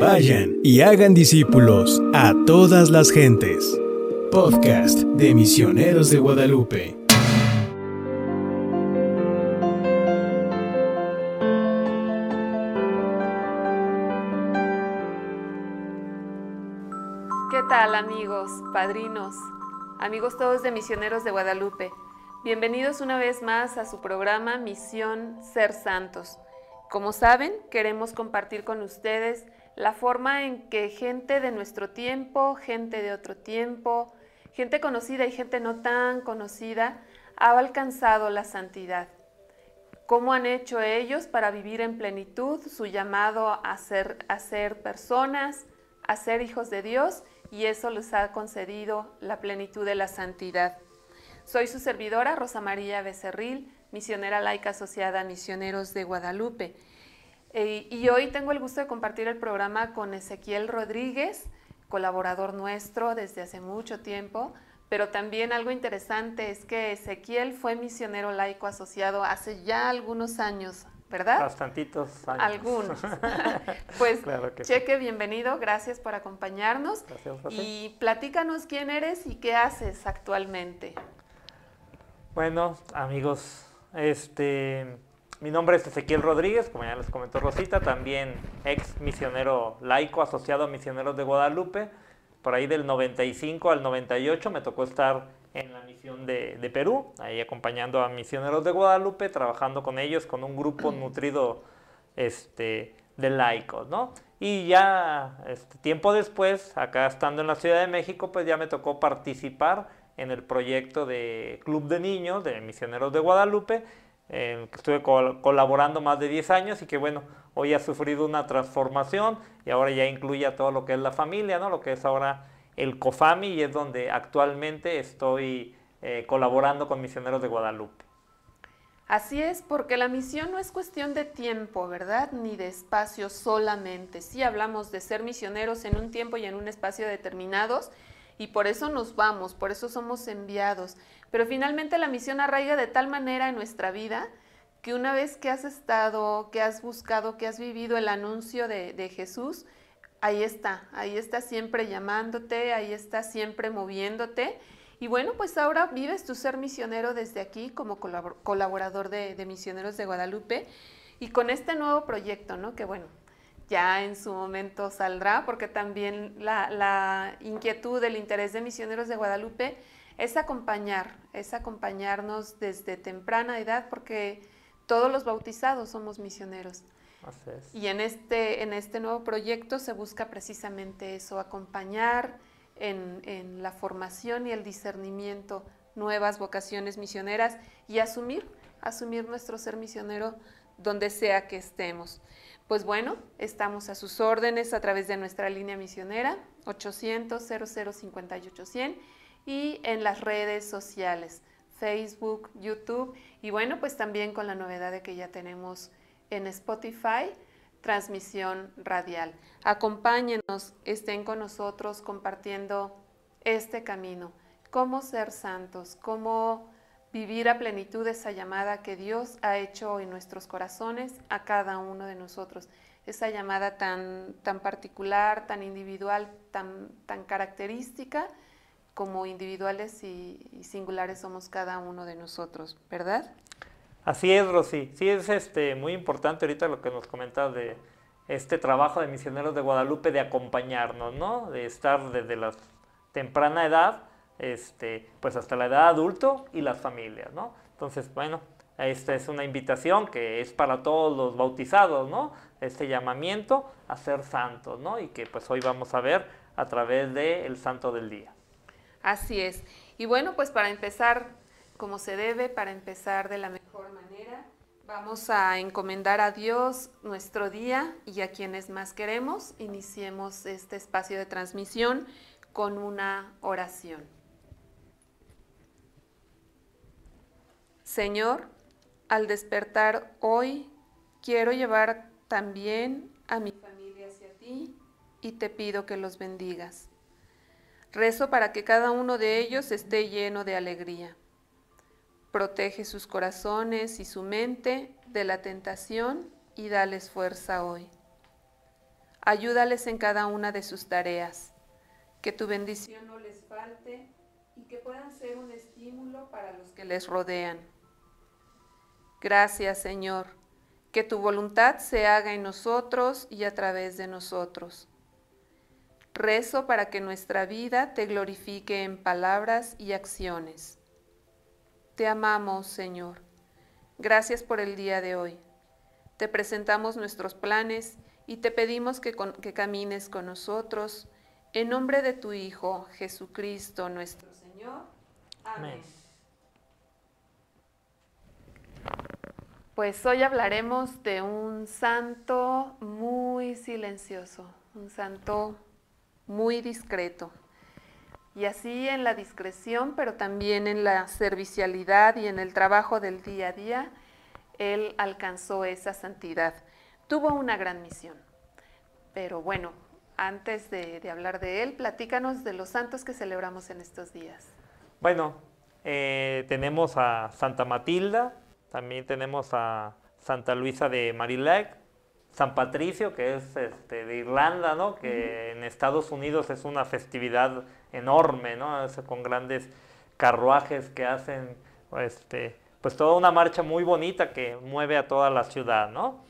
Vayan y hagan discípulos a todas las gentes. Podcast de Misioneros de Guadalupe. ¿Qué tal amigos, padrinos, amigos todos de Misioneros de Guadalupe? Bienvenidos una vez más a su programa Misión Ser Santos. Como saben, queremos compartir con ustedes la forma en que gente de nuestro tiempo, gente de otro tiempo, gente conocida y gente no tan conocida ha alcanzado la santidad. ¿Cómo han hecho ellos para vivir en plenitud su llamado a ser, a ser personas, a ser hijos de Dios? Y eso les ha concedido la plenitud de la santidad. Soy su servidora, Rosa María Becerril, misionera laica asociada a Misioneros de Guadalupe. Eh, y hoy tengo el gusto de compartir el programa con Ezequiel Rodríguez, colaborador nuestro desde hace mucho tiempo, pero también algo interesante es que Ezequiel fue misionero laico asociado hace ya algunos años, ¿verdad? Bastantitos años. Algunos. pues, Cheque, bienvenido, gracias por acompañarnos. Gracias, y platícanos quién eres y qué haces actualmente. Bueno, amigos, este, mi nombre es Ezequiel Rodríguez, como ya les comentó Rosita, también ex misionero laico asociado a Misioneros de Guadalupe. Por ahí del 95 al 98 me tocó estar en la misión de, Perú, ahí acompañando a Misioneros de Guadalupe, trabajando con ellos, con un grupo nutrido este, de laicos, ¿no? Y ya este, tiempo después, acá estando en la Ciudad de México, pues ya me tocó participar en el proyecto de Club de Niños de Misioneros de Guadalupe, el que estuve colaborando más de 10 años y que bueno, hoy ha sufrido una transformación y ahora ya incluye a todo lo que es la familia, ¿no? lo que es ahora el COFAMI y es donde actualmente estoy eh, colaborando con Misioneros de Guadalupe. Así es, porque la misión no es cuestión de tiempo, ¿verdad? Ni de espacio solamente. Sí hablamos de ser misioneros en un tiempo y en un espacio determinados, y por eso nos vamos, por eso somos enviados. Pero finalmente la misión arraiga de tal manera en nuestra vida que una vez que has estado, que has buscado, que has vivido el anuncio de, Jesús, ahí está, ahí está siempre llamándote, ahí está siempre moviéndote. Y bueno, pues ahora vives tu ser misionero desde aquí como colaborador de, de Misioneros de Guadalupe y con este nuevo proyecto, ¿no? Que bueno, ya en su momento saldrá, porque también la, inquietud, el interés de Misioneros de Guadalupe es acompañar, es acompañarnos desde temprana edad, porque todos los bautizados somos misioneros. Y en este, en este nuevo proyecto se busca precisamente eso, acompañar en, en la formación y el discernimiento nuevas vocaciones misioneras y asumir, asumir nuestro ser misionero donde sea que estemos. Pues bueno, estamos a sus órdenes a través de nuestra línea misionera 800 0058 100 y en las redes sociales, Facebook, YouTube y bueno, pues también con la novedad de que ya tenemos en Spotify transmisión radial. Acompáñenos, estén con nosotros compartiendo este camino, cómo ser santos, cómo vivir a plenitud esa llamada que Dios ha hecho en nuestros corazones a cada uno de nosotros. Esa llamada tan, tan particular, tan individual, tan, tan característica, como individuales y, singulares somos cada uno de nosotros, ¿verdad? Así es, Rosy. Sí, es este, muy importante ahorita lo que nos comentas de este trabajo de misioneros de Guadalupe de acompañarnos, ¿no? De estar desde la temprana edad este, pues hasta la edad adulto y las familias, ¿no? Entonces, bueno, esta es una invitación que es para todos los bautizados, ¿no? Este llamamiento a ser santos, ¿no? Y que pues hoy vamos a ver a través del Santo del Día. Así es. Y bueno, pues para empezar como se debe, para empezar de la mejor manera, vamos a encomendar a Dios nuestro día y a quienes más queremos. Iniciemos este espacio de transmisión con una oración. Señor, al despertar hoy, quiero llevar también a mi familia hacia ti y te pido que los bendigas. Rezo para que cada uno de ellos esté lleno de alegría. Protege sus corazones y su mente de la tentación y dales fuerza hoy. Ayúdales en cada una de sus tareas. Que tu bendición no les falte y que puedan ser un estímulo para los que les rodean. Gracias, Señor. Que tu voluntad se haga en nosotros y a través de nosotros. Rezo para que nuestra vida te glorifique en palabras y acciones. Te amamos, Señor. Gracias por el día de hoy. Te presentamos nuestros planes y te pedimos que, camines con nosotros. En nombre de tu Hijo, Jesucristo nuestro Señor. Amén. Pues hoy hablaremos de un santo muy silencioso, un santo muy discreto. Y así en la discreción, pero también en la servicialidad y en el trabajo del día a día, él alcanzó esa santidad. Tuvo una gran misión. Pero bueno, antes de, hablar de él, platícanos de los santos que celebramos en estos días. Bueno, eh, tenemos a Santa Matilda, también tenemos a Santa Luisa de Marillac, San Patricio, que es este, de Irlanda, ¿no? que en Estados Unidos es una festividad enorme, ¿no? con grandes carruajes que hacen este, pues toda una marcha muy bonita que mueve a toda la ciudad. ¿no?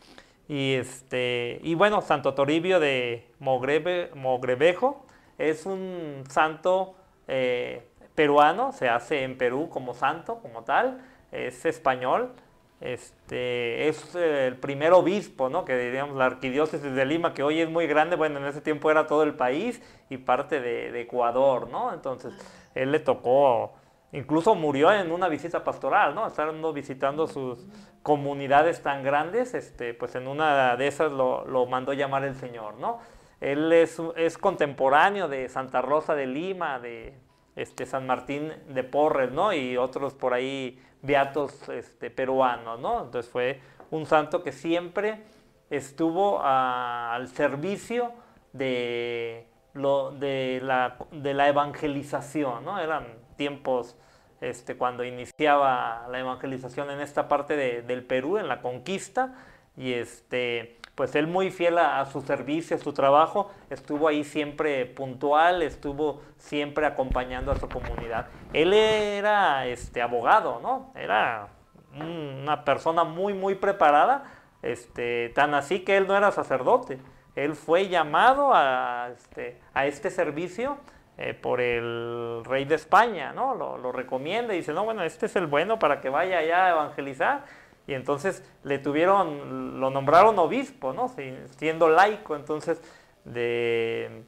Y, este, y bueno, Santo Toribio de Mogrebe, Mogrebejo es un santo eh, peruano, se hace en Perú como santo, como tal, es español, este, es el primer obispo, ¿no? que diríamos la arquidiócesis de Lima, que hoy es muy grande, bueno, en ese tiempo era todo el país y parte de, Ecuador, ¿no? Entonces, él le tocó, incluso murió en una visita pastoral, ¿no? Estando visitando sus comunidades tan grandes, este, pues en una de esas lo, lo mandó llamar el Señor, ¿no? Él es, es contemporáneo de Santa Rosa de Lima, de este, San Martín de Porres, ¿no? Y otros por ahí beatos este, peruanos, ¿no? Entonces fue un santo que siempre estuvo al servicio de, lo, de, la, de la evangelización, ¿no? Eran tiempos este, cuando iniciaba la evangelización en esta parte del Perú, en la conquista, y este, pues él muy fiel a, su servicio, a su trabajo, estuvo ahí siempre puntual, estuvo siempre acompañando a su comunidad. Él era este, abogado, ¿no? Era una persona muy, muy preparada, este, tan así que él no era sacerdote. Él fue llamado a este, este servicio eh, por el rey de España, ¿no? Lo, lo recomienda y dice, no, bueno, este es el bueno para que vaya allá a evangelizar y entonces le tuvieron, lo nombraron obispo, ¿no? siendo laico, entonces de,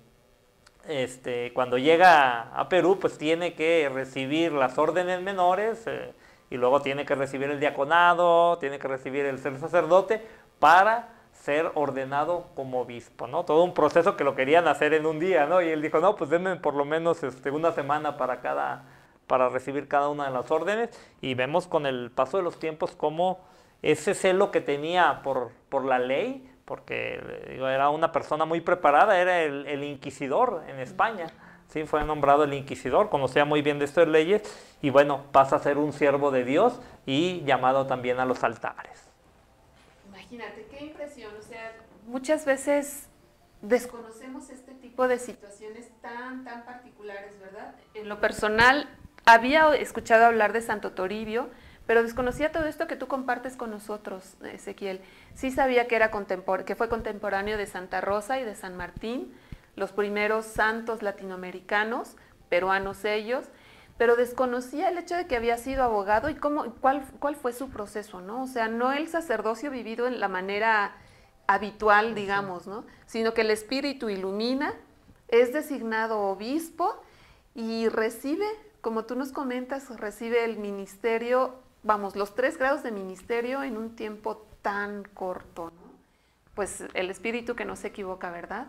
este, cuando llega a Perú, pues tiene que recibir las órdenes menores eh, y luego tiene que recibir el diaconado, tiene que recibir el ser sacerdote para ser ordenado como obispo, ¿no? Todo un proceso que lo querían hacer en un día, ¿no? Y él dijo, no, pues denme por lo menos este, una semana para cada, para recibir cada una de las órdenes y vemos con el paso de los tiempos cómo ese celo que tenía por, por la ley, porque era una persona muy preparada, era el, inquisidor en España. Sí, fue nombrado el inquisidor, conocía muy bien de estas leyes y bueno, pasa a ser un siervo de Dios y llamado también a los altares. Imagínate, qué impresión, o sea, muchas veces desconocemos este tipo de situaciones tan, tan particulares, ¿verdad? En lo personal, había escuchado hablar de Santo Toribio, pero desconocía todo esto que tú compartes con nosotros, Ezequiel. Sí sabía que, era que fue contemporáneo de Santa Rosa y de San Martín, los primeros santos latinoamericanos, peruanos ellos, pero desconocía el hecho de que había sido abogado y cómo, cuál, cuál fue su proceso, ¿no? O sea, no el sacerdocio vivido en la manera habitual, digamos, ¿no? Sino que el Espíritu ilumina, es designado obispo y recibe como tú nos comentas, recibe el ministerio, vamos, los tres grados de ministerio en un tiempo tan corto, ¿no? Pues el espíritu que no se equivoca, ¿verdad?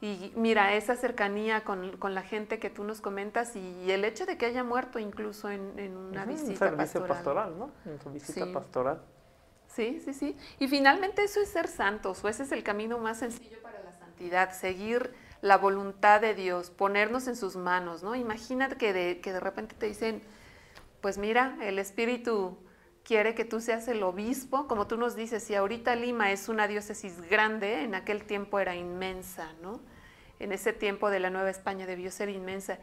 Y mira, esa cercanía con, la gente que tú nos comentas y el hecho de que haya muerto incluso en, una visita un servicio pastoral. ¿no? En su visita pastoral. Sí, sí, sí. Y finalmente eso es ser santos, o ese es el camino más sencillo para la santidad, seguir la voluntad de Dios, ponernos en sus manos, ¿no? Imagínate que de, que de repente te dicen, pues mira, el Espíritu quiere que tú seas el obispo, como tú nos dices, si ahorita Lima es una diócesis grande, en aquel tiempo era inmensa, ¿no? En ese tiempo de la Nueva España debió ser inmensa.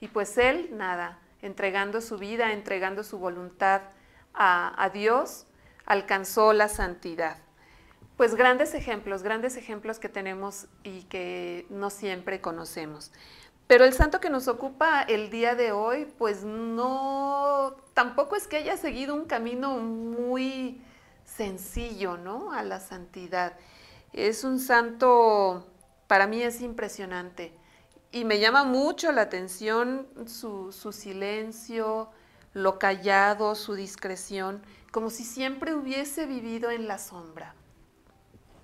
Y pues él, nada, entregando su vida, entregando su voluntad a, a Dios, alcanzó la santidad. Pues grandes ejemplos, grandes ejemplos que tenemos y que no siempre conocemos. Pero el santo que nos ocupa el día de hoy, pues no, tampoco es que haya seguido un camino muy sencillo, ¿no? A la santidad. Es un santo, para mí es impresionante. Y me llama mucho la atención su, silencio, lo callado, su discreción, como si siempre hubiese vivido en la sombra.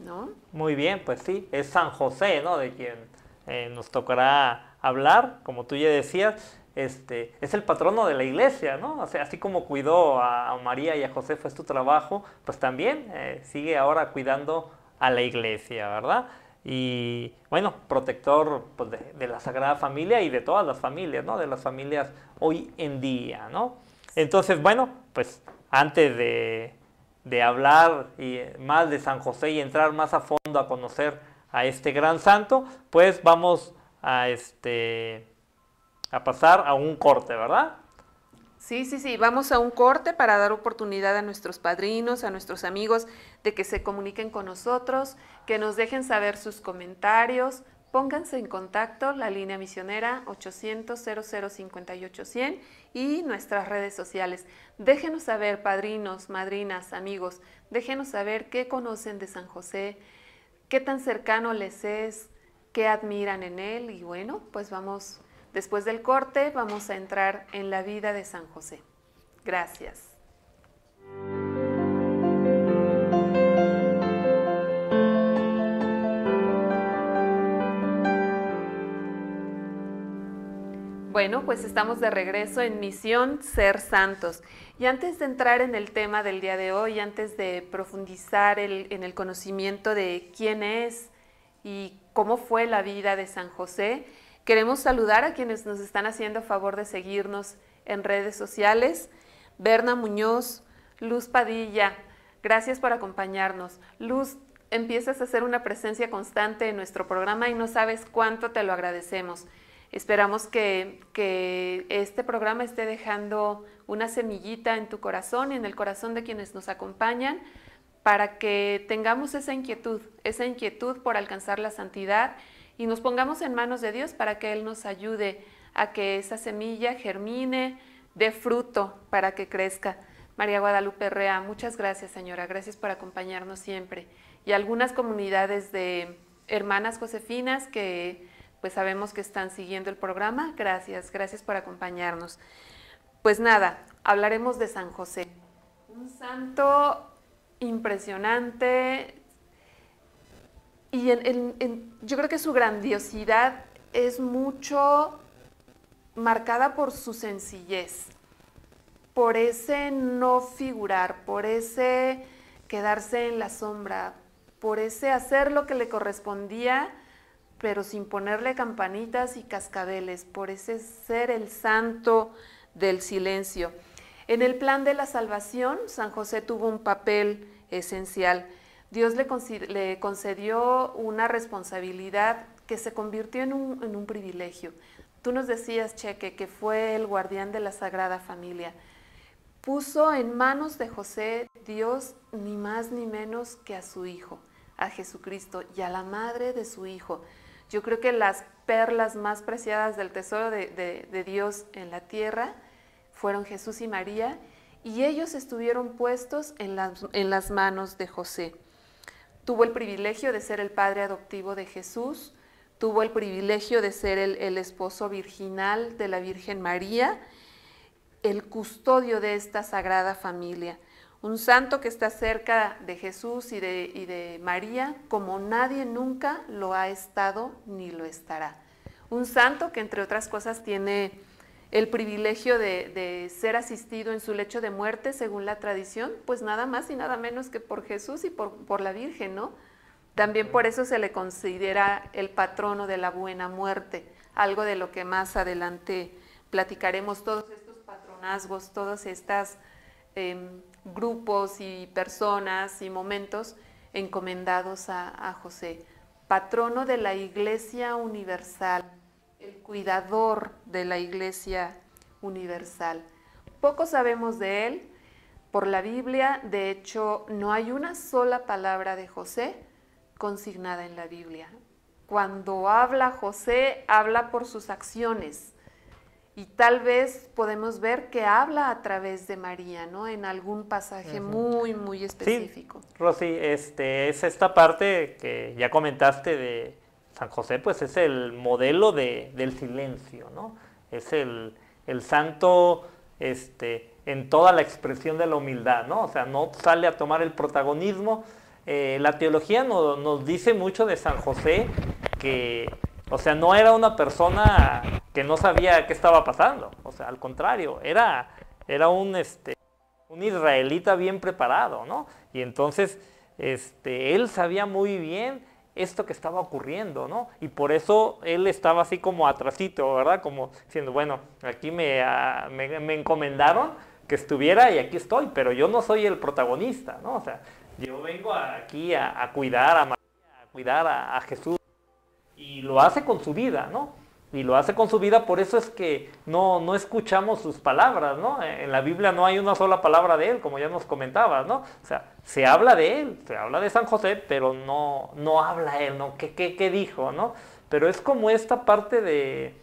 ¿No? Muy bien, pues sí, es San José, ¿no? De quien eh, nos tocará hablar, como tú ya decías, este, es el patrono de la iglesia, ¿no? O sea, así como cuidó a, María y a José fue tu trabajo, pues también eh, sigue ahora cuidando a la iglesia, ¿verdad? Y bueno, protector pues, de, la Sagrada Familia y de todas las familias, ¿no? De las familias hoy en día, ¿no? Entonces, bueno, pues antes de, de hablar y más de San José y entrar más a fondo a conocer a este gran santo, pues vamos a este a pasar a un corte, ¿verdad? Sí, sí, sí, vamos a un corte para dar oportunidad a nuestros padrinos, a nuestros amigos, de que se comuniquen con nosotros, que nos dejen saber sus comentarios, pónganse en contacto, la línea misionera 800 0058 100 y nuestras redes sociales. Déjenos saber, padrinos, madrinas, amigos, déjenos saber qué conocen de San José, qué tan cercano les es, admiran en él y bueno, pues vamos, después del corte, vamos a entrar en la vida de San José. Gracias. Bueno, pues estamos de regreso en Misión Ser Santos. Y antes de entrar en el tema del día de hoy, antes de profundizar en el conocimiento de quién es y cómo fue la vida de San José. Queremos saludar a quienes nos están haciendo favor de seguirnos en redes sociales. Berna Muñoz, Luz Padilla, gracias por acompañarnos. Luz, empiezas a hacer una presencia constante en nuestro programa y no sabes cuánto te lo agradecemos. Esperamos que, que, este programa esté dejando una semillita en tu corazón y en el corazón de quienes nos acompañan para que tengamos esa inquietud, esa inquietud por alcanzar la santidad y nos pongamos en manos de Dios para que Él nos ayude a que esa semilla germine, dé fruto para que crezca. María Guadalupe Rea, muchas gracias señora, gracias por acompañarnos siempre. Y algunas comunidades de hermanas josefinas que pues sabemos que están siguiendo el programa, gracias, gracias por acompañarnos. Pues nada, hablaremos de San José, un santo impresionante. Y yo creo que su grandiosidad es mucho marcada por su sencillez, por ese no figurar, por ese quedarse en la sombra, por ese hacer lo que le correspondía, pero sin ponerle campanitas y cascabeles, por ese ser el santo del silencio. En el plan de la salvación, San José tuvo un papel esencial. Dios le, concedió una responsabilidad que se convirtió en un, privilegio. Tú nos decías, Cheque, que fue el guardián de la Sagrada Familia. Puso en manos de José Dios ni más ni menos que a su Hijo, a Jesucristo y a la madre de su Hijo. Yo creo que las perlas más preciadas del tesoro de Dios en la tierra fueron Jesús y María, y ellos estuvieron puestos en las, en las manos de José. Tuvo el privilegio de ser el padre adoptivo de Jesús, tuvo el privilegio de ser el, el esposo virginal de la Virgen María, el custodio de esta sagrada familia. Un santo que está cerca de Jesús y de, y de, María como nadie nunca lo ha estado ni lo estará. Un santo que entre otras cosas tiene el privilegio de, ser asistido en su lecho de muerte, según la tradición, pues nada más y nada menos que por Jesús y por, la Virgen, ¿no? También por eso se le considera el patrono de la buena muerte, algo de lo que más adelante platicaremos, todos estos patronazgos, todas estas em, grupos y personas y momentos encomendados a José, patrono de la Iglesia Universal, el cuidador de la Iglesia Universal. Poco sabemos de él por la Biblia, de hecho no hay una sola palabra de José consignada en la Biblia. Cuando habla José, habla por sus acciones. Y tal vez podemos ver que habla a través de María, ¿no? En algún pasaje muy, muy específico. Sí, Rosy, este, es esta parte que ya comentaste de San José, pues es el modelo de, del silencio, ¿no? Es el, el santo este, en toda la expresión de la humildad, ¿no? O sea, no sale a tomar el protagonismo. Eh, la teología nos dice mucho de San José que, o sea, no era una persona que no sabía qué estaba pasando, o sea, al contrario, era, era un, este, un israelita bien preparado, ¿no? Y entonces, este, él sabía muy bien esto que estaba ocurriendo, ¿no? Y por eso él estaba así como atrasito, ¿verdad? Como diciendo, bueno, aquí me, ah, me, encomendaron que estuviera y aquí estoy, pero yo no soy el protagonista, ¿no? O sea, yo vengo aquí a, cuidar a María, a cuidar a Jesús, y lo hace con su vida, ¿no? Y lo hace con su vida, por eso es que no, no escuchamos sus palabras, ¿no? En la Biblia no hay una sola palabra de él, como ya nos comentabas, ¿no? O sea, se habla de él, se habla de San José, pero no, no habla él, ¿no? ¿Qué, qué, qué dijo, no? Pero es como esta parte de,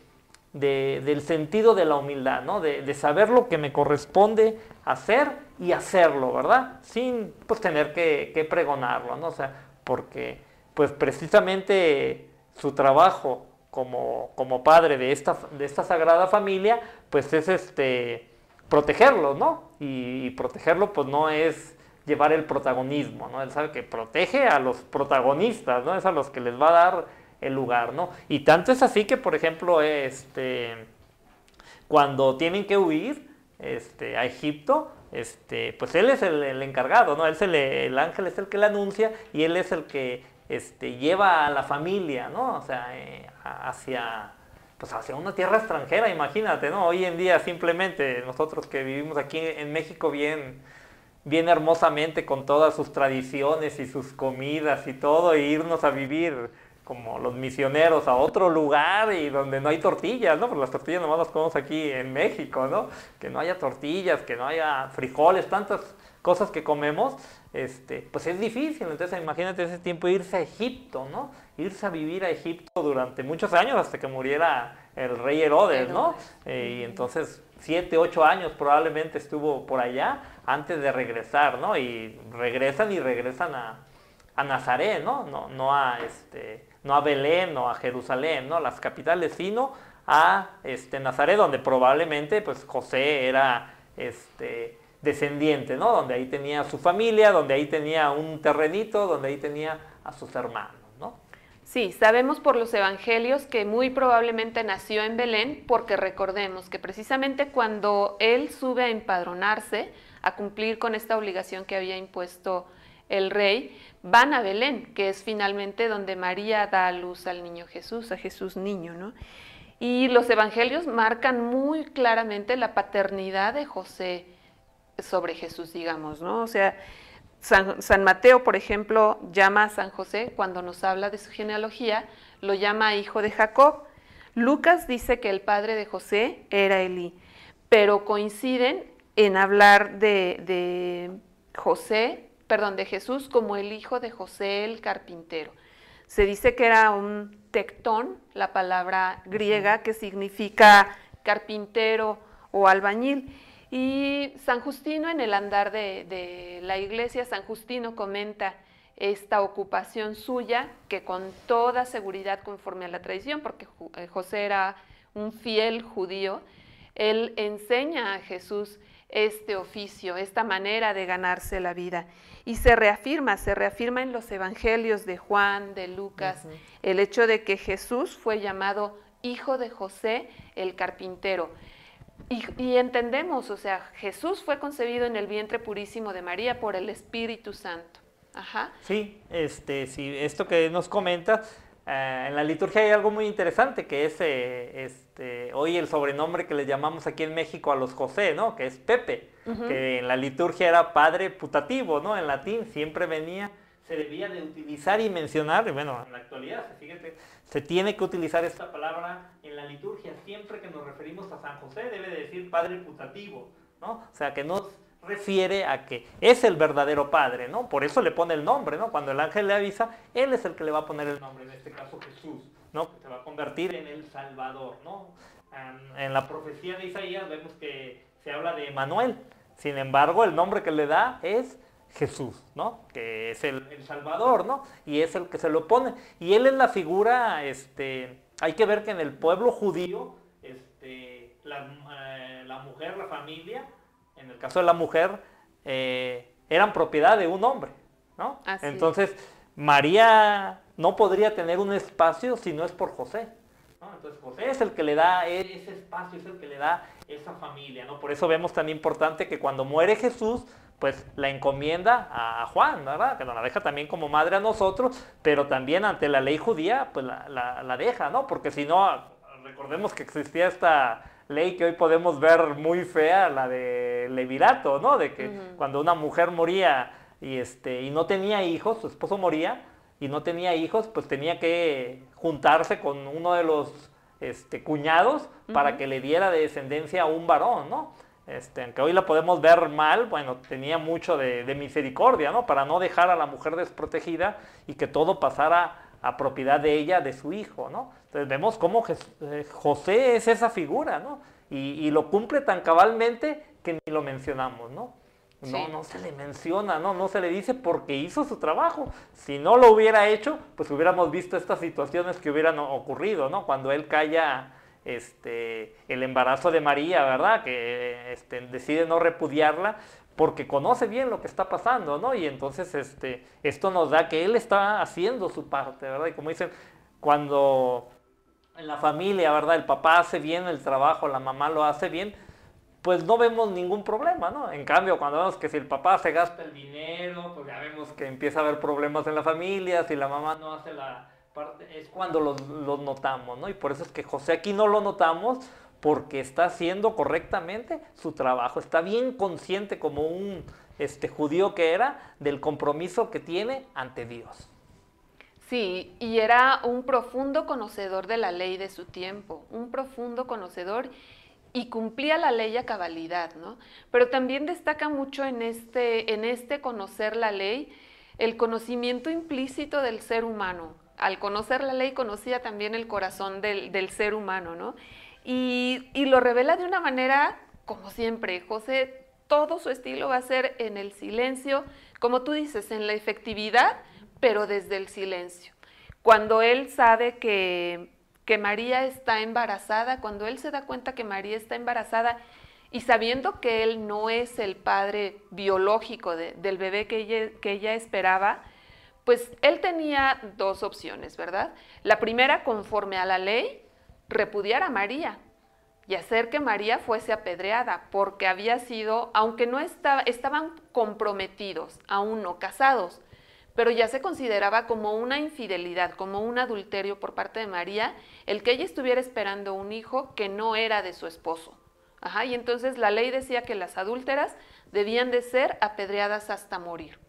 del sentido de la humildad, ¿no? De, saber lo que me corresponde hacer y hacerlo, ¿verdad? Sin, pues, tener que, que pregonarlo, ¿no? O sea, porque, pues, precisamente su trabajo como, como padre de esta, de esta sagrada familia, pues es este, protegerlo, ¿no? Y, protegerlo pues no es llevar el protagonismo, ¿no? Él sabe que protege a los protagonistas, ¿no? Es a los que les va a dar el lugar, ¿no? Y tanto es así que, por ejemplo, este, cuando tienen que huir este, a Egipto, este, pues él es el, encargado, ¿no? Él es el, el ángel es el que le anuncia y él es el que este, lleva a la familia, ¿no? O sea, eh, hacia, pues hacia una tierra extranjera, imagínate, ¿no? Hoy en día simplemente nosotros que vivimos aquí en México bien, bien hermosamente con todas sus tradiciones y sus comidas y todo, e irnos a vivir como los misioneros a otro lugar y donde no hay tortillas, ¿no? Porque las tortillas nomás las comemos aquí en México, ¿no? Que no haya tortillas, que no haya frijoles, tantas cosas que comemos, este, pues es difícil. Entonces imagínate ese tiempo irse a Egipto, ¿no? Irse a vivir a Egipto durante muchos años hasta que muriera el rey Herodes, ¿no? Eh, y entonces siete, ocho años probablemente estuvo por allá antes de regresar, ¿no? Y regresan y regresan a, a Nazaret, ¿no? No, no a este, no a Belén, no a Jerusalén, ¿no? Las capitales, sino a este, Nazaret, donde probablemente pues José era este, descendiente, ¿no? Donde ahí tenía su familia, donde ahí tenía un terrenito, donde ahí tenía a sus hermanos, ¿no? Sí, sabemos por los evangelios que muy probablemente nació en Belén, porque recordemos que precisamente cuando él sube a empadronarse, a cumplir con esta obligación que había impuesto el rey, van a Belén, que es finalmente donde María da a luz al niño Jesús, a Jesús niño, ¿no? Y los evangelios marcan muy claramente la paternidad de José sobre Jesús, digamos, ¿no? O sea, San, Mateo, por ejemplo, llama a San José, cuando nos habla de su genealogía, lo llama hijo de Jacob. Lucas dice que el padre de José era Elí, pero coinciden en hablar de, de José, perdón, de Jesús como el hijo de José el carpintero. Se dice que era un tectón, la palabra griega que significa carpintero o albañil. Y San Justino en el andar de, la iglesia, San Justino comenta esta ocupación suya, que con toda seguridad conforme a la tradición, porque eh, José era un fiel judío, él enseña a Jesús este oficio, esta manera de ganarse la vida. Y se reafirma, se reafirma en los evangelios de Juan, de Lucas, el hecho de que Jesús fue llamado hijo de José el carpintero. Y, entendemos, o sea, Jesús fue concebido en el vientre purísimo de María por el Espíritu Santo. Ajá. Sí, este, sí, esto que nos comenta, eh, en la liturgia hay algo muy interesante que es eh, este, hoy el sobrenombre que le llamamos aquí en México a los José, ¿no? Que es Pepe. que en la liturgia era padre putativo, ¿no? En latín siempre venía, se debía de utilizar y mencionar, y bueno, en la actualidad, fíjate, se tiene que utilizar esta palabra en la liturgia, siempre que nos referimos a San José debe de decir padre putativo, ¿no? O sea, que nos refiere a que es el verdadero padre, ¿no? Por eso le pone el nombre, ¿no? Cuando el ángel le avisa, él es el que le va a poner el nombre, en este caso Jesús, ¿no? Que se va a convertir en el Salvador, ¿no? En, la profecía de Isaías vemos que se habla de Manuel, sin embargo, el nombre que le da es Jesús, ¿no? Que es el, Salvador, ¿no? Y es el que se lo pone. Y él es la figura, este, hay que ver que en el pueblo judío, este, la, eh, la mujer, la familia, en el caso de la mujer, eh, eran propiedad de un hombre, ¿no? Entonces, María no podría tener un espacio si no es por José. Entonces José es el que le da ese espacio, es el que le da esa familia, ¿no? Por eso vemos tan importante que cuando muere Jesús, pues la encomienda a Juan, ¿verdad? Que nos la deja también como madre a nosotros, pero también ante la ley judía, pues la, deja, ¿no? Porque si no, recordemos que existía esta ley que hoy podemos ver muy fea, la de Levirato, ¿no? De que cuando una mujer moría y, este, y no tenía hijos, su esposo moría y no tenía hijos, pues tenía que juntarse con uno de los este, cuñados para que le diera de descendencia a un varón, ¿no? Este, aunque hoy la podemos ver mal, bueno, tenía mucho de, misericordia, ¿no? Para no dejar a la mujer desprotegida y que todo pasara a propiedad de ella, de su hijo, ¿no? Entonces vemos cómo eh, José es esa figura, ¿no? Y, lo cumple tan cabalmente que ni lo mencionamos, ¿no? No, no se le menciona, ¿no? No se le dice porque hizo su trabajo. Si no lo hubiera hecho, pues hubiéramos visto estas situaciones que hubieran ocurrido, ¿no? Cuando él calla este, el embarazo de María, ¿verdad? Que este, decide no repudiarla porque conoce bien lo que está pasando, ¿no? Y entonces este, esto nos da que él está haciendo su parte, ¿verdad? Y como dicen, cuando en la familia, ¿verdad? El papá hace bien el trabajo, la mamá lo hace bien, pues no vemos ningún problema, ¿no? En cambio, cuando vemos que si el papá se gasta el dinero, pues ya vemos que empieza a haber problemas en la familia, si la mamá no hace la es cuando los, notamos, ¿no? Y por eso es que José aquí no lo notamos, porque está haciendo correctamente su trabajo, está bien consciente como un este, judío que era del compromiso que tiene ante Dios. Sí, y era un profundo conocedor de la ley de su tiempo, un profundo conocedor y cumplía la ley a cabalidad, ¿no? Pero también destaca mucho en este, en este conocer la ley el conocimiento implícito del ser humano. Al conocer la ley conocía también el corazón del, ser humano, ¿no? Y, y lo revela de una manera, como siempre, José, todo su estilo va a ser en el silencio, como tú dices, en la efectividad, pero desde el silencio. Cuando él sabe que que María está embarazada, cuando él se da cuenta que María está embarazada y sabiendo que él no es el padre biológico del bebé que ella, que ella esperaba, pues él tenía dos opciones, ¿verdad? La primera, conforme a la ley, repudiar a María y hacer que María fuese apedreada, porque había sido, aunque no estaba, estaban comprometidos, aún no casados, pero ya se consideraba como una infidelidad, como un adulterio por parte de María, el que ella estuviera esperando un hijo que no era de su esposo. Ajá, y entonces la ley decía que las adúlteras debían de ser apedreadas hasta morir.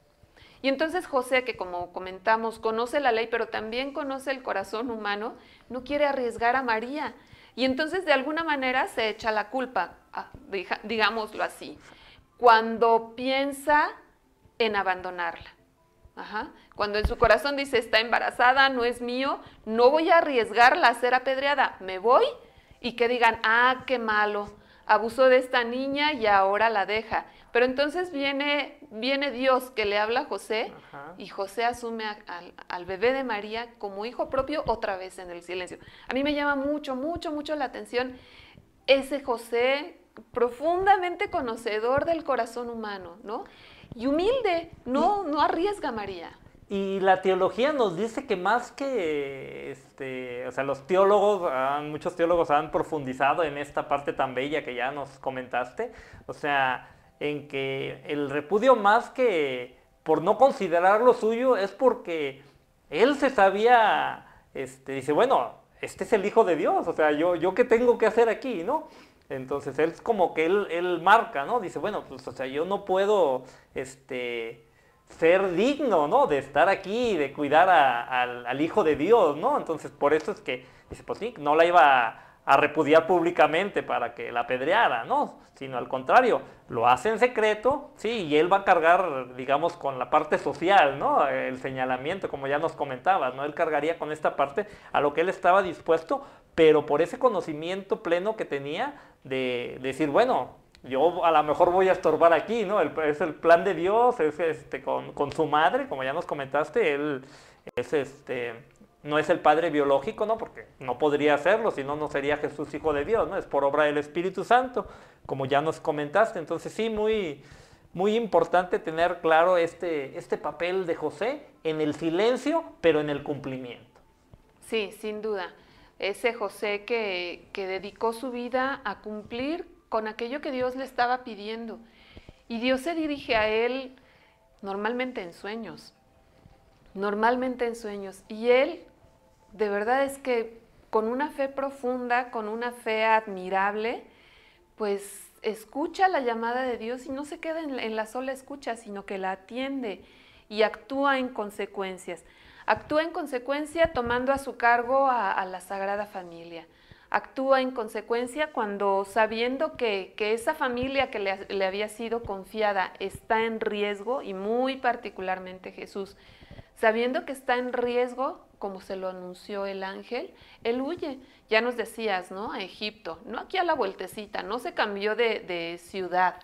Y entonces José, que como comentamos, conoce la ley, pero también conoce el corazón humano, no quiere arriesgar a María. Y entonces de alguna manera se echa la culpa, ah, digámoslo así, cuando piensa en abandonarla. Cuando en su corazón dice, está embarazada, no es mío, no voy a arriesgarla a ser apedreada, me voy y que digan, ah, qué malo, abusó de esta niña y ahora la deja. Pero entonces viene, viene Dios que le habla a José y José asume al bebé de María como hijo propio otra vez en el silencio. A mí me llama mucho, mucho, mucho la atención ese José profundamente conocedor del corazón humano, ¿no? y humilde, no, no arriesga María. Y la teología nos dice que más que, este, o sea, los teólogos, muchos teólogos han profundizado en esta parte tan bella que ya nos comentaste, o sea, en que el repudio más que por no considerar lo suyo es porque él se sabía, este, dice, bueno, este es el Hijo de Dios, o sea, yo, yo qué tengo que hacer aquí, ¿no? Entonces él es como que él, él marca, ¿no? Dice, bueno, pues o sea, yo no puedo este, ser digno, ¿no? De estar aquí, de cuidar al, Hijo de Dios, ¿no? Entonces por eso es que, dice, pues sí, no la iba a a repudiar públicamente para que la apedreara, no, sino al contrario, lo hace en secreto, sí, y él va a cargar, digamos, con la parte social, ¿no? El señalamiento, como ya nos comentabas, ¿no? Él cargaría con esta parte a lo que él estaba dispuesto, pero por ese conocimiento pleno que tenía de, decir, bueno, yo a lo mejor voy a estorbar aquí, ¿no? es el plan de Dios, es este, con, con su madre, como ya nos comentaste, él es este no es el Padre biológico, ¿no? Porque no podría hacerlo, si no, no sería Jesús Hijo de Dios, ¿no? Es por obra del Espíritu Santo, como ya nos comentaste. Entonces sí, muy, muy importante tener claro este, este papel de José en el silencio, pero en el cumplimiento. Sí, sin duda. Ese José que, que dedicó su vida a cumplir con aquello que Dios le estaba pidiendo. Y Dios se dirige a él normalmente en sueños normalmente en sueños. Y él de verdad es que con una fe profunda, con una fe admirable, pues escucha la llamada de Dios y no se queda en, la sola escucha, sino que la atiende y actúa en consecuencias. Actúa en consecuencia tomando a su cargo a, la Sagrada Familia. Actúa en consecuencia cuando sabiendo que, esa familia que le había sido confiada está en riesgo y muy particularmente Jesús, sabiendo que está en riesgo, como se lo anunció el ángel, él huye. Ya nos decías, ¿no? A Egipto, no aquí a la vueltecita, no se cambió de, ciudad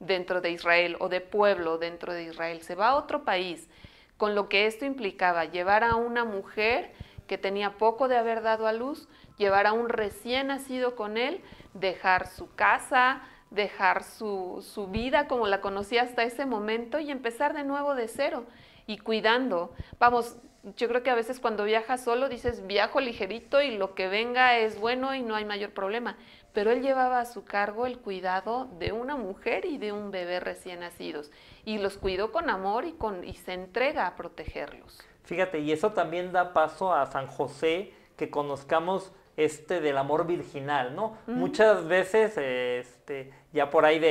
dentro de Israel o de pueblo dentro de Israel, se va a otro país, con lo que esto implicaba llevar a una mujer que tenía poco de haber dado a luz, llevar a un recién nacido con él, dejar su casa, dejar su, su vida como la conocía hasta ese momento y empezar de nuevo de cero y cuidando. Vamos, yo creo que a veces cuando viajas solo dices viajo ligerito y lo que venga es bueno y no hay mayor problema. Pero él llevaba a su cargo el cuidado de una mujer y de un bebé recién nacidos y los cuidó con amor y, con, y se entrega a protegerlos. Fíjate, y eso también da paso a San José, que conozcamos este del amor virginal, ¿no? Muchas veces, este, ya por ahí de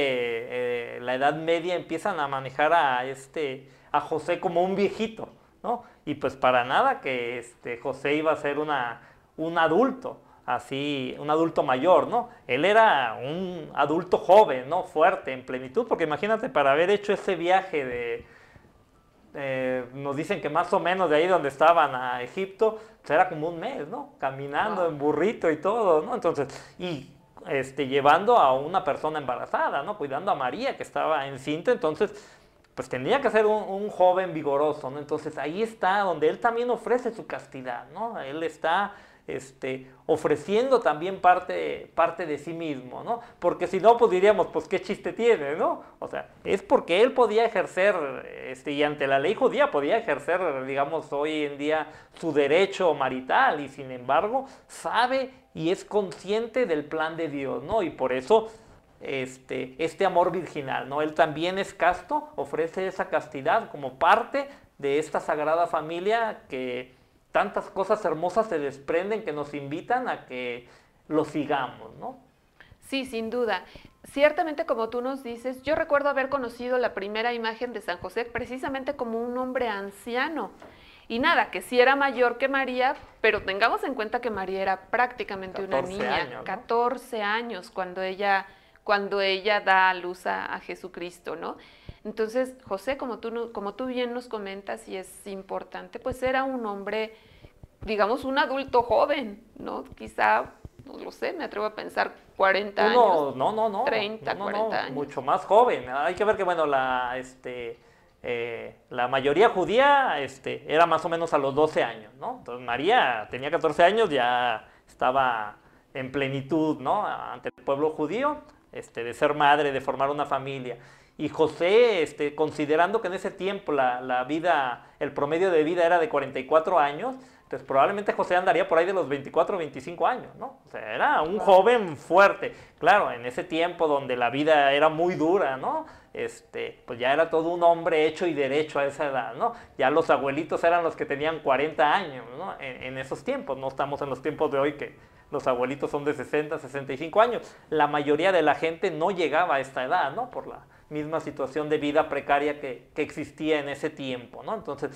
eh, la Edad Media empiezan a manejar a este a José como un viejito, ¿no? Y pues para nada que este, José iba a ser una, un adulto, así, un adulto mayor, ¿no? Él era un adulto joven, ¿no? Fuerte, en plenitud, porque imagínate, para haber hecho ese viaje de, eh, nos dicen que más o menos de ahí donde estaban a Egipto, pues era como un mes, ¿no? Caminando en burrito y todo, ¿no? Entonces, y este, llevando a una persona embarazada, ¿no? Cuidando a María que estaba encinta, entonces pues tenía que ser un, joven vigoroso, ¿no? Entonces ahí está donde él también ofrece su castidad, ¿no? Él está este, ofreciendo también parte, parte de sí mismo, ¿no? Porque si no, pues diríamos, pues qué chiste tiene, ¿no? O sea, es porque él podía ejercer, este, y ante la ley judía podía ejercer, digamos, hoy en día su derecho marital, y sin embargo sabe y es consciente del plan de Dios, ¿no? Y por eso este, este amor virginal, ¿no? Él también es casto, ofrece esa castidad como parte de esta sagrada familia que tantas cosas hermosas se desprenden que nos invitan a que lo sigamos, ¿no? Sí, sin duda. Ciertamente, como tú nos dices, yo recuerdo haber conocido la primera imagen de San José precisamente como un hombre anciano. Y nada, que sí era mayor que María, pero tengamos en cuenta que María era prácticamente una niña, 14 años cuando ella cuando ella da a luz a, Jesucristo, ¿no? Entonces, José, como tú, como tú bien nos comentas y es importante, pues era un hombre, digamos, un adulto joven, ¿no? Quizá, no lo sé, me atrevo a pensar 40 años. No, no, no. 30, 40 años. Mucho más joven. Hay que ver que, bueno, la, este, eh, la mayoría judía este, era más o menos a los 12 años, ¿no? Entonces María tenía 14 años, ya estaba en plenitud, ¿no? Ante el pueblo judío. Este, de ser madre, de formar una familia. Y José, este, considerando que en ese tiempo la, vida, el promedio de vida era de 44 años, entonces probablemente José andaría por ahí de los 24 o 25 años, ¿no? O sea, era un joven fuerte. Claro, en ese tiempo donde la vida era muy dura, ¿no? este, pues ya era todo un hombre hecho y derecho a esa edad, ¿no? Ya los abuelitos eran los que tenían 40 años, ¿no? En, en esos tiempos, no estamos en los tiempos de hoy que los abuelitos son de 60, 65 años. La mayoría de la gente no llegaba a esta edad, ¿no? Por la misma situación de vida precaria que, existía en ese tiempo, ¿no? Entonces,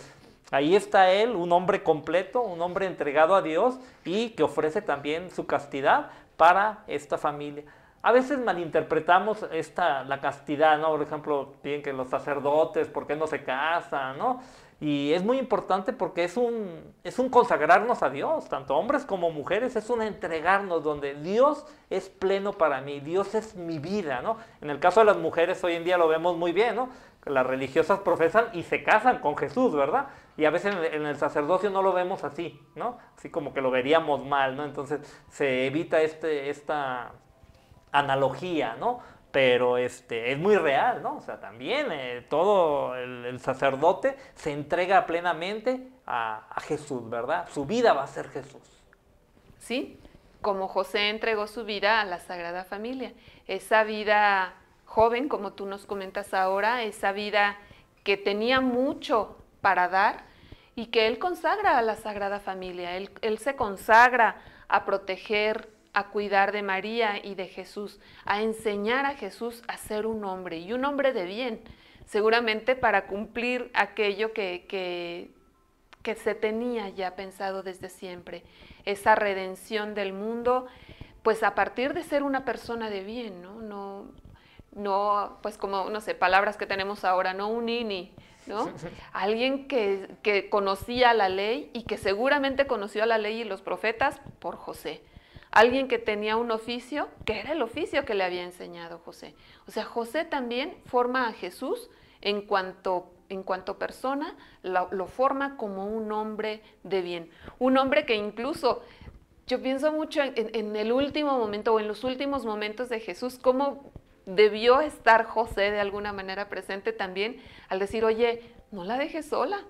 ahí está él, un hombre completo, un hombre entregado a Dios y que ofrece también su castidad para esta familia. A veces malinterpretamos esta, la castidad, ¿no? Por ejemplo, piden que los sacerdotes, ¿por qué no se casan, no? Y es muy importante porque es un, es un consagrarnos a Dios, tanto hombres como mujeres, es un entregarnos donde Dios es pleno para mí, Dios es mi vida, ¿no? En el caso de las mujeres hoy en día lo vemos muy bien, ¿no? Las religiosas profesan y se casan con Jesús, ¿verdad? Y a veces en el sacerdocio no lo vemos así, ¿no? Así como que lo veríamos mal, ¿no? Entonces se evita este, esta analogía, ¿no? pero este, es muy real, ¿no? O sea, también eh, todo el, sacerdote se entrega plenamente a, Jesús, ¿verdad? Su vida va a ser Jesús. Sí, como José entregó su vida a la Sagrada Familia. Esa vida joven, como tú nos comentas ahora, esa vida que tenía mucho para dar y que él consagra a la Sagrada Familia. Él se consagra a proteger a cuidar de María y de Jesús, a enseñar a Jesús a ser un hombre y un hombre de bien, seguramente para cumplir aquello que, que, que se tenía ya pensado desde siempre, esa redención del mundo, pues a partir de ser una persona de bien, ¿no? No, no pues como, no sé, palabras que tenemos ahora, no un ini, ¿no? Alguien que, que conocía la ley y que seguramente conoció a la ley y los profetas por José alguien que tenía un oficio, que era el oficio que le había enseñado José. O sea, José también forma a Jesús en cuanto, en cuanto persona, lo, forma como un hombre de bien. Un hombre que incluso, yo pienso mucho en, en el último momento o en los últimos momentos de Jesús, cómo debió estar José de alguna manera presente también al decir, oye, no la dejes sola,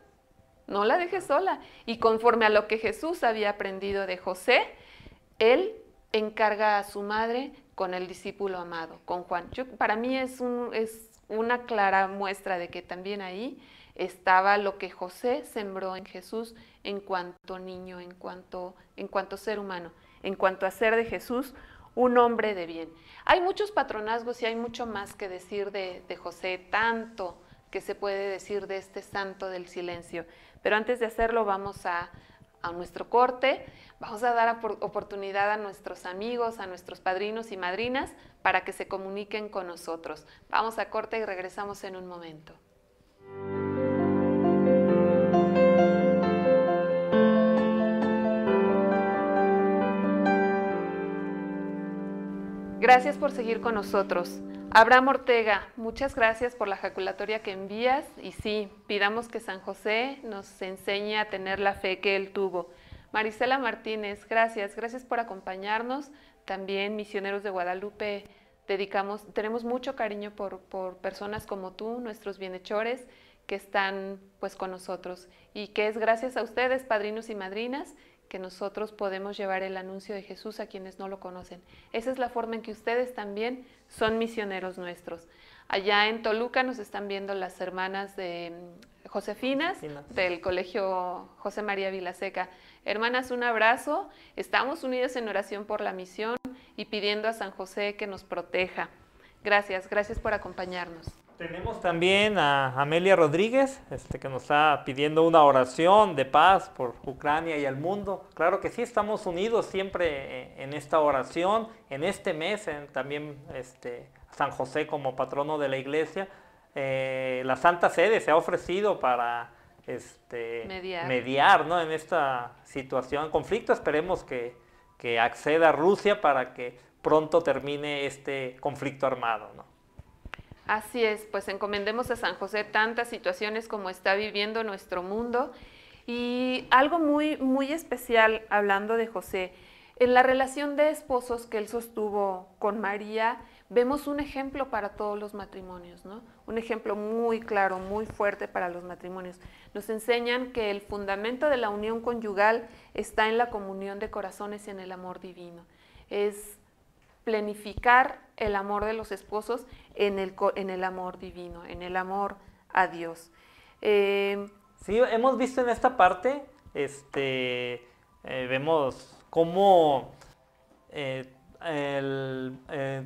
no la dejes sola. Y conforme a lo que Jesús había aprendido de José, él encarga a su madre con el discípulo amado, con Juan. para mí es, una clara muestra de que también ahí estaba lo que José sembró en Jesús en cuanto niño, en cuanto, en cuanto ser humano, en cuanto a ser de Jesús un hombre de bien. Hay muchos patronazgos y hay mucho más que decir de, José, tanto que se puede decir de este santo del silencio. Pero antes de hacerlo vamos a nuestro corte. Vamos a dar oportunidad a nuestros amigos, a nuestros padrinos y madrinas para que se comuniquen con nosotros. Vamos a corte y regresamos en un momento. Gracias por seguir con nosotros. Abraham Ortega, muchas gracias por la jaculatoria que envías y sí, pidamos que San José nos enseñe a tener la fe que él tuvo. Marisela Martínez, gracias, gracias por acompañarnos. También Misioneros de Guadalupe, dedicamos, tenemos mucho cariño por, por personas como tú, nuestros bienhechores, que están pues con nosotros y que es gracias a ustedes, padrinos y madrinas, que nosotros podemos llevar el anuncio de Jesús a quienes no lo conocen. Esa es la forma en que ustedes también son misioneros nuestros. Allá en Toluca nos están viendo las hermanas de mm, Josefinas del Colegio José María Vilaseca. Hermanas, un abrazo. Estamos unidas en oración por la misión y pidiendo a San José que nos proteja. Gracias, gracias por acompañarnos. Tenemos también a Amelia Rodríguez, este, que nos está pidiendo una oración de paz por Ucrania y el mundo. Claro que sí, estamos unidos siempre eh, en esta oración, en este mes, también este, San José como patrono de la iglesia. Eh, la Santa Sede se ha ofrecido para este, mediar, ¿no? en esta situación, conflicto. Esperemos que, que acceda Rusia para que pronto termine este conflicto armado. ¿no? Así es, pues encomendemos a San José tantas situaciones como está viviendo nuestro mundo. Y algo muy, muy especial hablando de José, en la relación de esposos que él sostuvo con María, vemos un ejemplo para todos los matrimonios, ¿no? Un ejemplo muy claro, muy fuerte para los matrimonios. Nos enseñan que el fundamento de la unión conyugal está en la comunión de corazones y en el amor divino. Es planificar el amor de los esposos en el, en el amor divino, en el amor a Dios. Eh, sí, hemos visto en esta parte, este, eh, vemos cómo eh,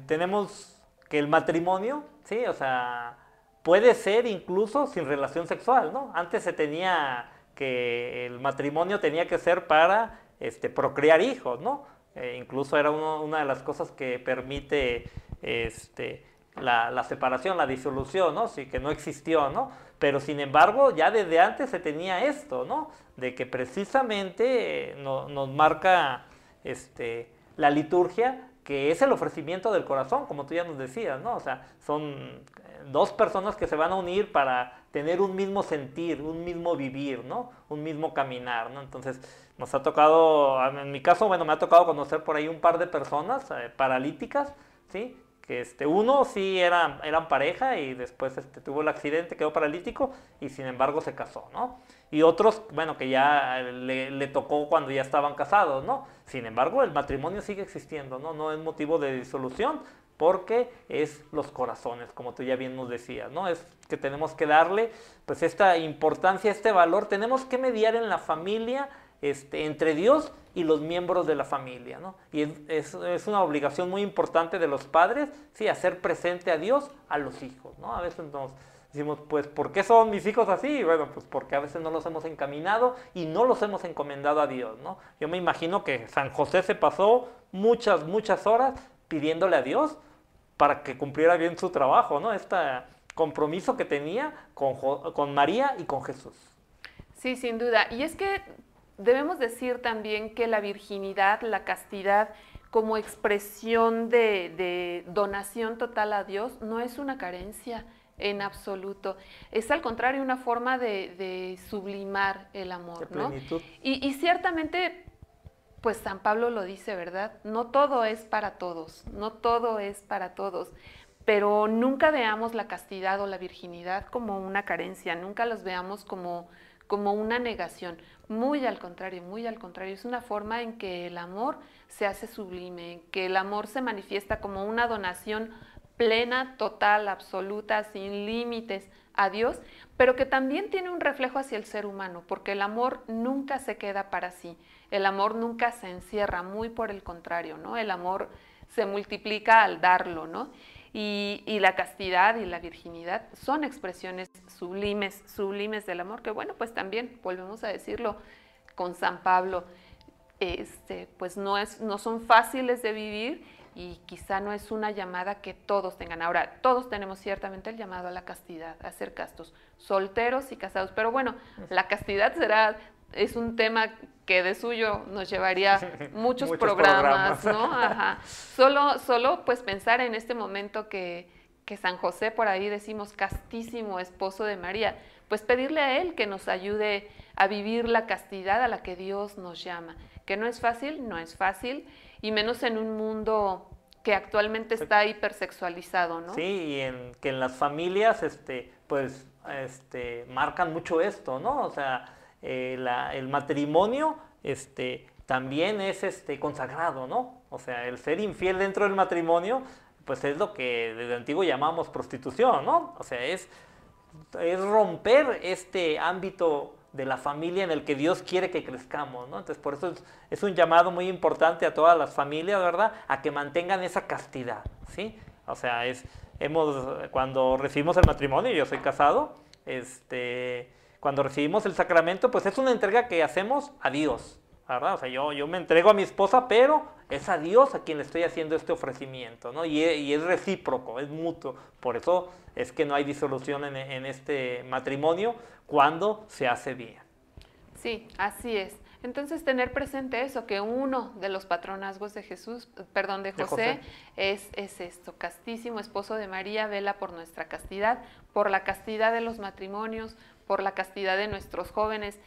tenemos que el matrimonio, sí, o sea, puede ser incluso sin relación sexual, ¿no? Antes se tenía que el matrimonio tenía que ser para este, procrear hijos, ¿no? Eh, incluso era una de las cosas que permite este, la, separación, la disolución, ¿no? Sí, que no existió, ¿no? Pero sin embargo, ya desde antes se tenía esto, ¿no? De que precisamente eh, nos marca este, la liturgia que es el ofrecimiento del corazón, como tú ya nos decías, ¿no? O sea, son dos personas que se van a unir para tener un mismo sentir, un mismo vivir, ¿no? Un mismo caminar, ¿no? Entonces, nos ha tocado, en mi caso, bueno, me ha tocado conocer por ahí un par de personas eh, paralíticas, ¿sí? Este, uno sí eran, eran pareja y después este, tuvo el accidente, quedó paralítico y sin embargo se casó, ¿no? Y otros, bueno, que ya le, le tocó cuando ya estaban casados, ¿no? Sin embargo, el matrimonio sigue existiendo, ¿no? No es motivo de disolución, porque es los corazones, como tú ya bien nos decías, ¿no? Es que tenemos que darle pues esta importancia, este valor, tenemos que mediar en la familia este, entre Dios y los miembros de la familia. Y es, una obligación muy importante de los padres, sí, hacer presente a Dios a los hijos. A veces nos decimos, pues, ¿por qué son mis hijos así? Bueno, pues porque a veces no los hemos encaminado y no los hemos encomendado a Dios. Yo me imagino que San José se pasó muchas, muchas horas pidiéndole a Dios para que cumpliera bien su trabajo, ¿no? Este compromiso que tenía con María y con Jesús. Sí, sin duda. Y es que debemos decir también que la virginidad, la castidad, como expresión de, donación total a Dios, no es una carencia en absoluto. Es al contrario una forma de, sublimar el amor, ¿no? Y, y, ciertamente pues San Pablo lo dice, ¿verdad? No todo es para todos, no todo es para todos, pero nunca veamos la castidad o la virginidad como una carencia, nunca los veamos como, como una negación, muy al contrario, muy al contrario, es una forma en que el amor se hace sublime, que el amor se manifiesta como una donación plena, total, absoluta, sin límites a Dios, pero que también tiene un reflejo hacia el ser humano, porque el amor nunca se queda para sí. El amor nunca se encierra, muy por el contrario, ¿no? El amor se multiplica al darlo, ¿no? Y, la castidad y la virginidad son expresiones sublimes, sublimes del amor, que bueno, pues también, volvemos a decirlo con San Pablo, este, pues no, es, no son fáciles de vivir y quizá no es una llamada que todos tengan. Ahora, todos tenemos ciertamente el llamado a la castidad, a ser castos, solteros y casados, pero bueno, la castidad será es un tema que de suyo nos llevaría muchos, programas, ¿no? Ajá. Solo, solo pues pensar en este momento que, que San José, por ahí decimos castísimo esposo de María, pues pedirle a él que nos ayude a vivir la castidad a la que Dios nos llama, que no es fácil, no es fácil, y menos en un mundo que actualmente está hipersexualizado, ¿no? Sí, y en, que en las familias, este, pues, este, marcan mucho esto, ¿no? O sea, eh, el matrimonio este, también es este, consagrado, ¿no? O sea, el ser infiel dentro del matrimonio, pues es lo que desde antiguo llamamos prostitución, ¿no? O sea, es, es romper este ámbito de la familia en el que Dios quiere que crezcamos, ¿no? Entonces, por eso es, es, un llamado muy importante a todas las familias, ¿verdad? A que mantengan esa castidad, ¿sí? O sea, es, hemos, cuando recibimos el matrimonio, yo soy casado, este, cuando recibimos el sacramento, pues es una entrega que hacemos a Dios, ¿verdad? O sea, yo, yo me entrego a mi esposa, pero es a Dios a quien le estoy haciendo este ofrecimiento, ¿no? Y, es recíproco, es mutuo. Por eso es que no hay disolución en, en este matrimonio cuando se hace bien. Sí, así es. Entonces, tener presente eso, que uno de los patronazgos de Jesús, perdón, de José, Es, es esto, castísimo esposo de María, vela por nuestra castidad, por la castidad de los matrimonios, por la castidad de nuestros jóvenes.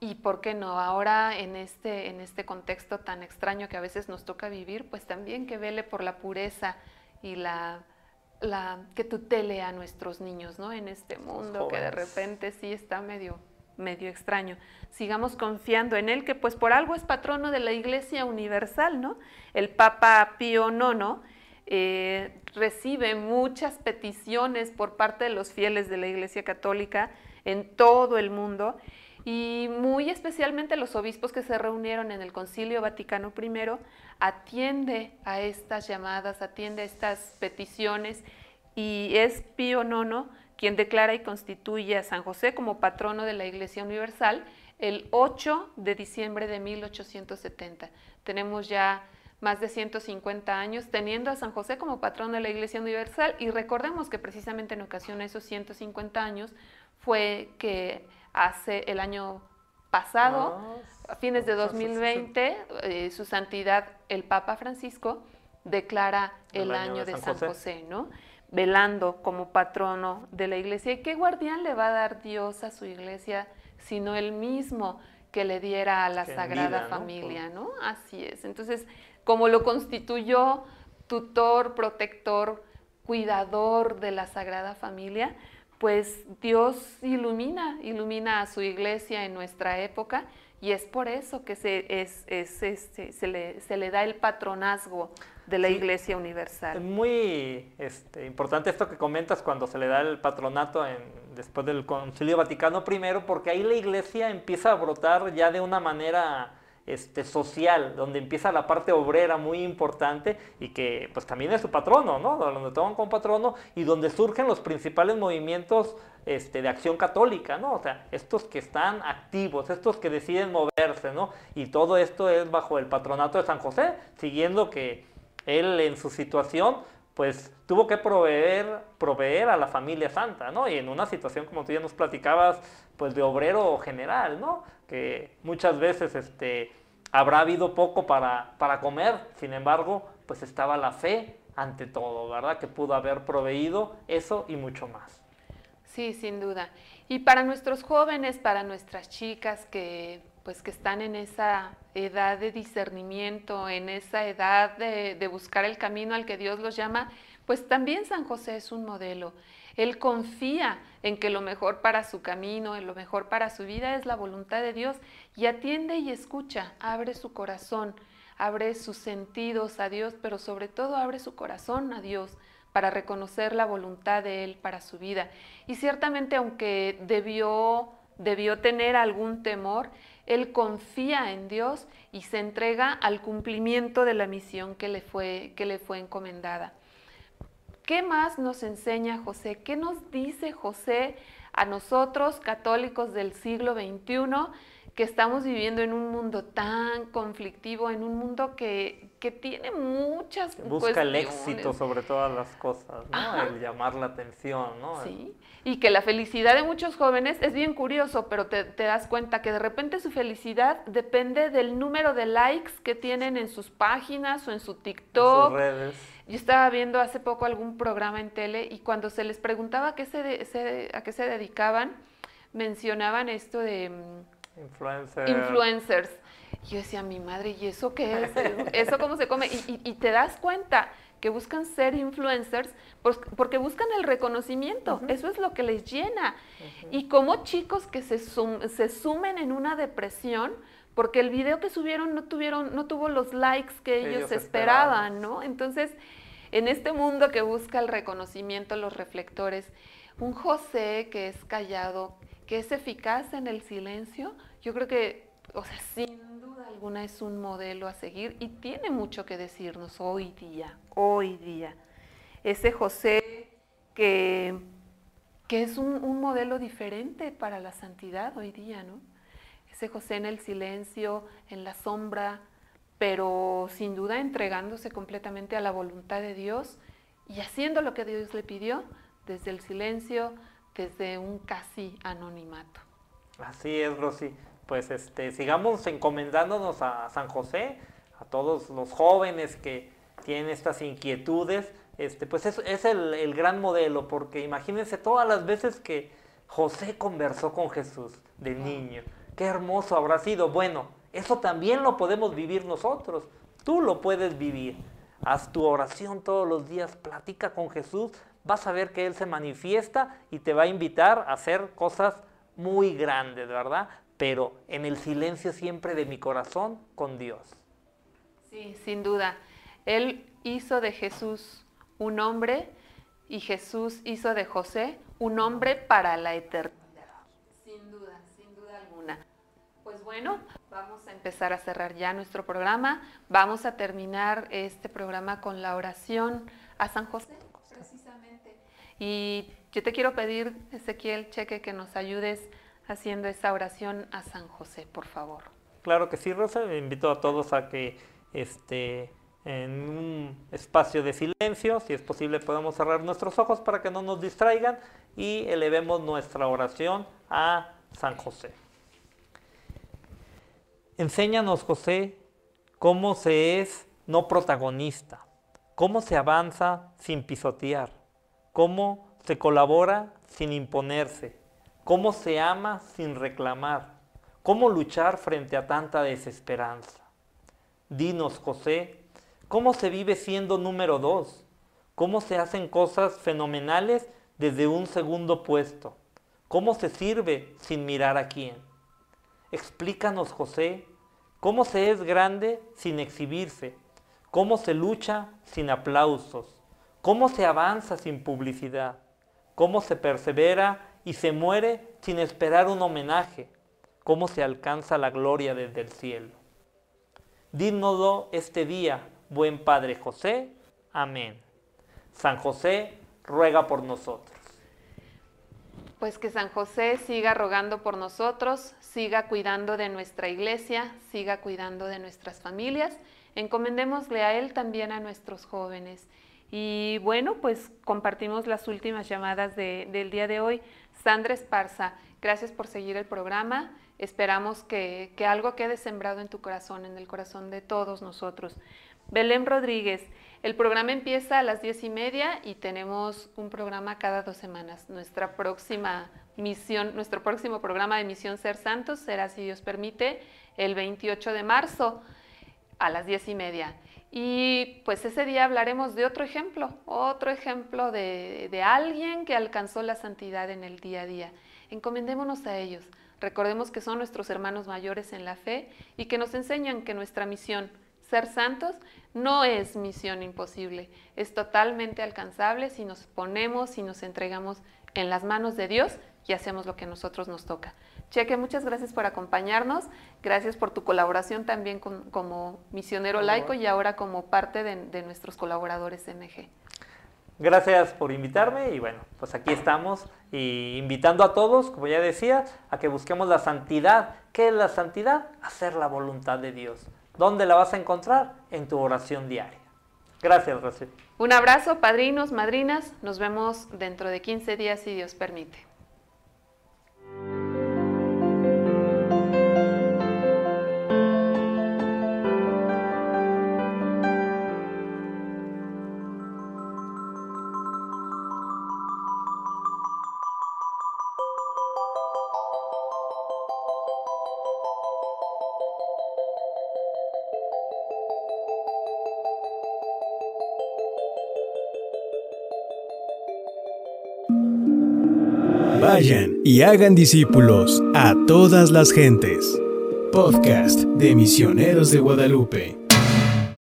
Y por qué no, ahora en este, en este contexto tan extraño que a veces nos toca vivir, pues también que vele por la pureza y la, la que tutele a nuestros niños, ¿no? En este mundo que de repente sí está medio medio extraño. Sigamos confiando en él, que pues por algo es patrono de la Iglesia Universal, ¿no? El Papa Pío IX eh, recibe muchas peticiones por parte de los fieles de la Iglesia Católica en todo el mundo y muy especialmente los obispos que se reunieron en el Concilio Vaticano I atiende a estas llamadas, atiende a estas peticiones y es Pío IX quien declara y constituye a San José como patrono de la Iglesia Universal el 8 de diciembre de 1870. Tenemos ya más de 150 años teniendo a San José como patrón de la Iglesia Universal y recordemos que precisamente en ocasión de esos 150 años fue que hace el año pasado, a fines de 2020, eh, su santidad el Papa Francisco declara el, año, de, San, José, ¿no? Velando como patrono de la iglesia. ¿Y qué guardián le va a dar Dios a su iglesia sino él mismo que le diera a la Sagrada Familia, ¿no? Así es. Entonces, como lo constituyó tutor, protector, cuidador de la Sagrada Familia, pues Dios ilumina, ilumina a su iglesia en nuestra época y es por eso que se, es, este, se, le, se le da el patronazgo de la Iglesia Universal. Es muy este, importante esto que comentas cuando se le da el patronato en, después del Concilio Vaticano I, porque ahí la Iglesia empieza a brotar ya de una manera este, social, donde empieza la parte obrera muy importante y que pues también es su patrono, ¿no? Donde toman como patrono y donde surgen los principales movimientos este, de acción católica, ¿no? O sea, estos que están activos, estos que deciden moverse, ¿no? Y todo esto es bajo el patronato de San José, siguiendo que él en su situación pues tuvo que proveer, proveer a la familia santa, ¿no? Y en una situación, como tú ya nos platicabas, pues de obrero general, ¿no? Que muchas veces este, habrá habido poco para, para comer, sin embargo, pues estaba la fe ante todo, ¿verdad? Que pudo haber proveído eso y mucho más. Sí, sin duda. Y para nuestros jóvenes, para nuestras chicas que pues que están en esa edad de discernimiento, en esa edad de, buscar el camino al que Dios los llama, pues también San José es un modelo. Él confía en que lo mejor para su camino, en lo mejor para su vida es la voluntad de Dios y atiende y escucha, abre su corazón, abre sus sentidos a Dios, pero sobre todo abre su corazón a Dios para reconocer la voluntad de Él para su vida. Y ciertamente aunque debió, debió tener algún temor, Él confía en Dios y se entrega al cumplimiento de la misión que le fue, que le fue encomendada. ¿Qué más nos enseña José? ¿Qué nos dice José a nosotros, católicos del siglo XXI, que estamos viviendo en un mundo tan conflictivo, en un mundo que, que tiene muchas Busca el éxito sobre todas las cosas, ¿no? El llamar la atención, ¿no? Sí, y que la felicidad de muchos jóvenes es bien curioso, pero te, te, das cuenta que de repente su felicidad depende del número de likes que tienen en sus páginas o en su TikTok. En sus redes yo estaba viendo hace poco algún programa en tele y cuando se les preguntaba a qué se, a qué se dedicaban, mencionaban esto de mm, influencers. yo decía, mi madre, ¿y eso qué es? ¿Eso cómo se come? Y, te das cuenta que buscan ser influencers porque buscan el reconocimiento. Eso es lo que les llena. Y como chicos que se, se sumen en una depresión porque el video que subieron no tuvieron, no tuvo los likes que ellos, esperaban, ¿no? Entonces, en este mundo que busca el reconocimiento, los reflectores, un José que es callado, que es eficaz en el silencio, yo creo que, o sea, sin duda alguna es un modelo a seguir y tiene mucho que decirnos hoy día, hoy día. Ese José que, que es un, un modelo diferente para la santidad hoy día, ¿no? ese José en el silencio, en la sombra, pero sin duda entregándose completamente a la voluntad de Dios y haciendo lo que Dios le pidió desde el silencio, desde un casi anonimato. Así es, Rosy. Pues este, sigamos encomendándonos a San José, a todos los jóvenes que tienen estas inquietudes. Este, pues es, es el, el gran modelo, porque imagínense todas las veces que José conversó con Jesús de niño Qué hermoso habrá sido. Bueno, eso también lo podemos vivir nosotros. Tú lo puedes vivir. Haz tu oración todos los días, platica con Jesús, vas a ver que Él se manifiesta y te va a invitar a hacer cosas muy grandes, ¿verdad? Pero en el silencio siempre de mi corazón con Dios. Sí, sin duda. Él hizo de Jesús un hombre y Jesús hizo de José un hombre para la eternidad. Sin duda, sin duda alguna. Pues bueno, vamos a empezar a cerrar ya nuestro programa. Vamos a terminar este programa con la oración a San José. Y yo te quiero pedir, Ezequiel Cheque, que nos ayudes haciendo esa oración a San José, por favor. Claro que sí, Rosa. Invito a todos a que este, en un espacio de silencio, si es posible podemos cerrar nuestros ojos para que no nos distraigan y elevemos nuestra oración a San José. Enséñanos, José, cómo se es no protagonista, cómo se avanza sin pisotear, cómo se colabora sin imponerse, cómo se ama sin reclamar, cómo luchar frente a tanta desesperanza. Dinos, José, ¿cómo se vive siendo número dos? ¿Cómo se hacen cosas fenomenales desde un segundo puesto? ¿Cómo se sirve sin mirar a quién? Explícanos, José, cómo se es grande sin exhibirse, cómo se lucha sin aplausos, cómo se avanza sin publicidad, cómo se persevera y se muere sin esperar un homenaje, cómo se alcanza la gloria desde el cielo. Dínodo este día, buen Padre José. Amén. San José, ruega por nosotros. Pues que San José siga rogando por nosotros, siga cuidando de nuestra iglesia, siga cuidando de nuestras familias. Encomendémosle a Él también a nuestros jóvenes. Y bueno, pues compartimos las últimas llamadas del día de hoy. Sandra Esparza, gracias por seguir el programa. Esperamos que, algo quede sembrado en tu corazón, en el corazón de todos nosotros. Belén Rodríguez, el programa empieza a las diez y media y tenemos un programa cada dos semanas. Nuestra próxima misión, nuestro próximo programa de Misión Ser Santos será, si Dios permite, el 28 de marzo a las diez y media. Y pues ese día hablaremos de otro ejemplo, otro ejemplo de, alguien que alcanzó la santidad en el día a día. Encomendémonos a ellos. Recordemos que son nuestros hermanos mayores en la fe y que nos enseñan que nuestra misión, ser santos, no es misión imposible, es totalmente alcanzable si nos ponemos y nos entregamos en las manos de Dios y hacemos lo que a nosotros nos toca. Cheque, muchas gracias por acompañarnos, gracias por tu colaboración también como misionero laico y ahora como parte de, de nuestros colaboradores MG. Gracias por invitarme y bueno, pues aquí estamos y invitando a todos, como ya decía, a que busquemos la santidad. ¿Qué es la santidad? Hacer la voluntad de Dios. ¿Dónde la vas a encontrar? En tu oración diaria. Gracias, Rosy. Un abrazo, padrinos, madrinas. Nos vemos dentro de 15 días si Dios permite. Y hagan discípulos a todas las gentes. Podcast de Misioneros de Guadalupe.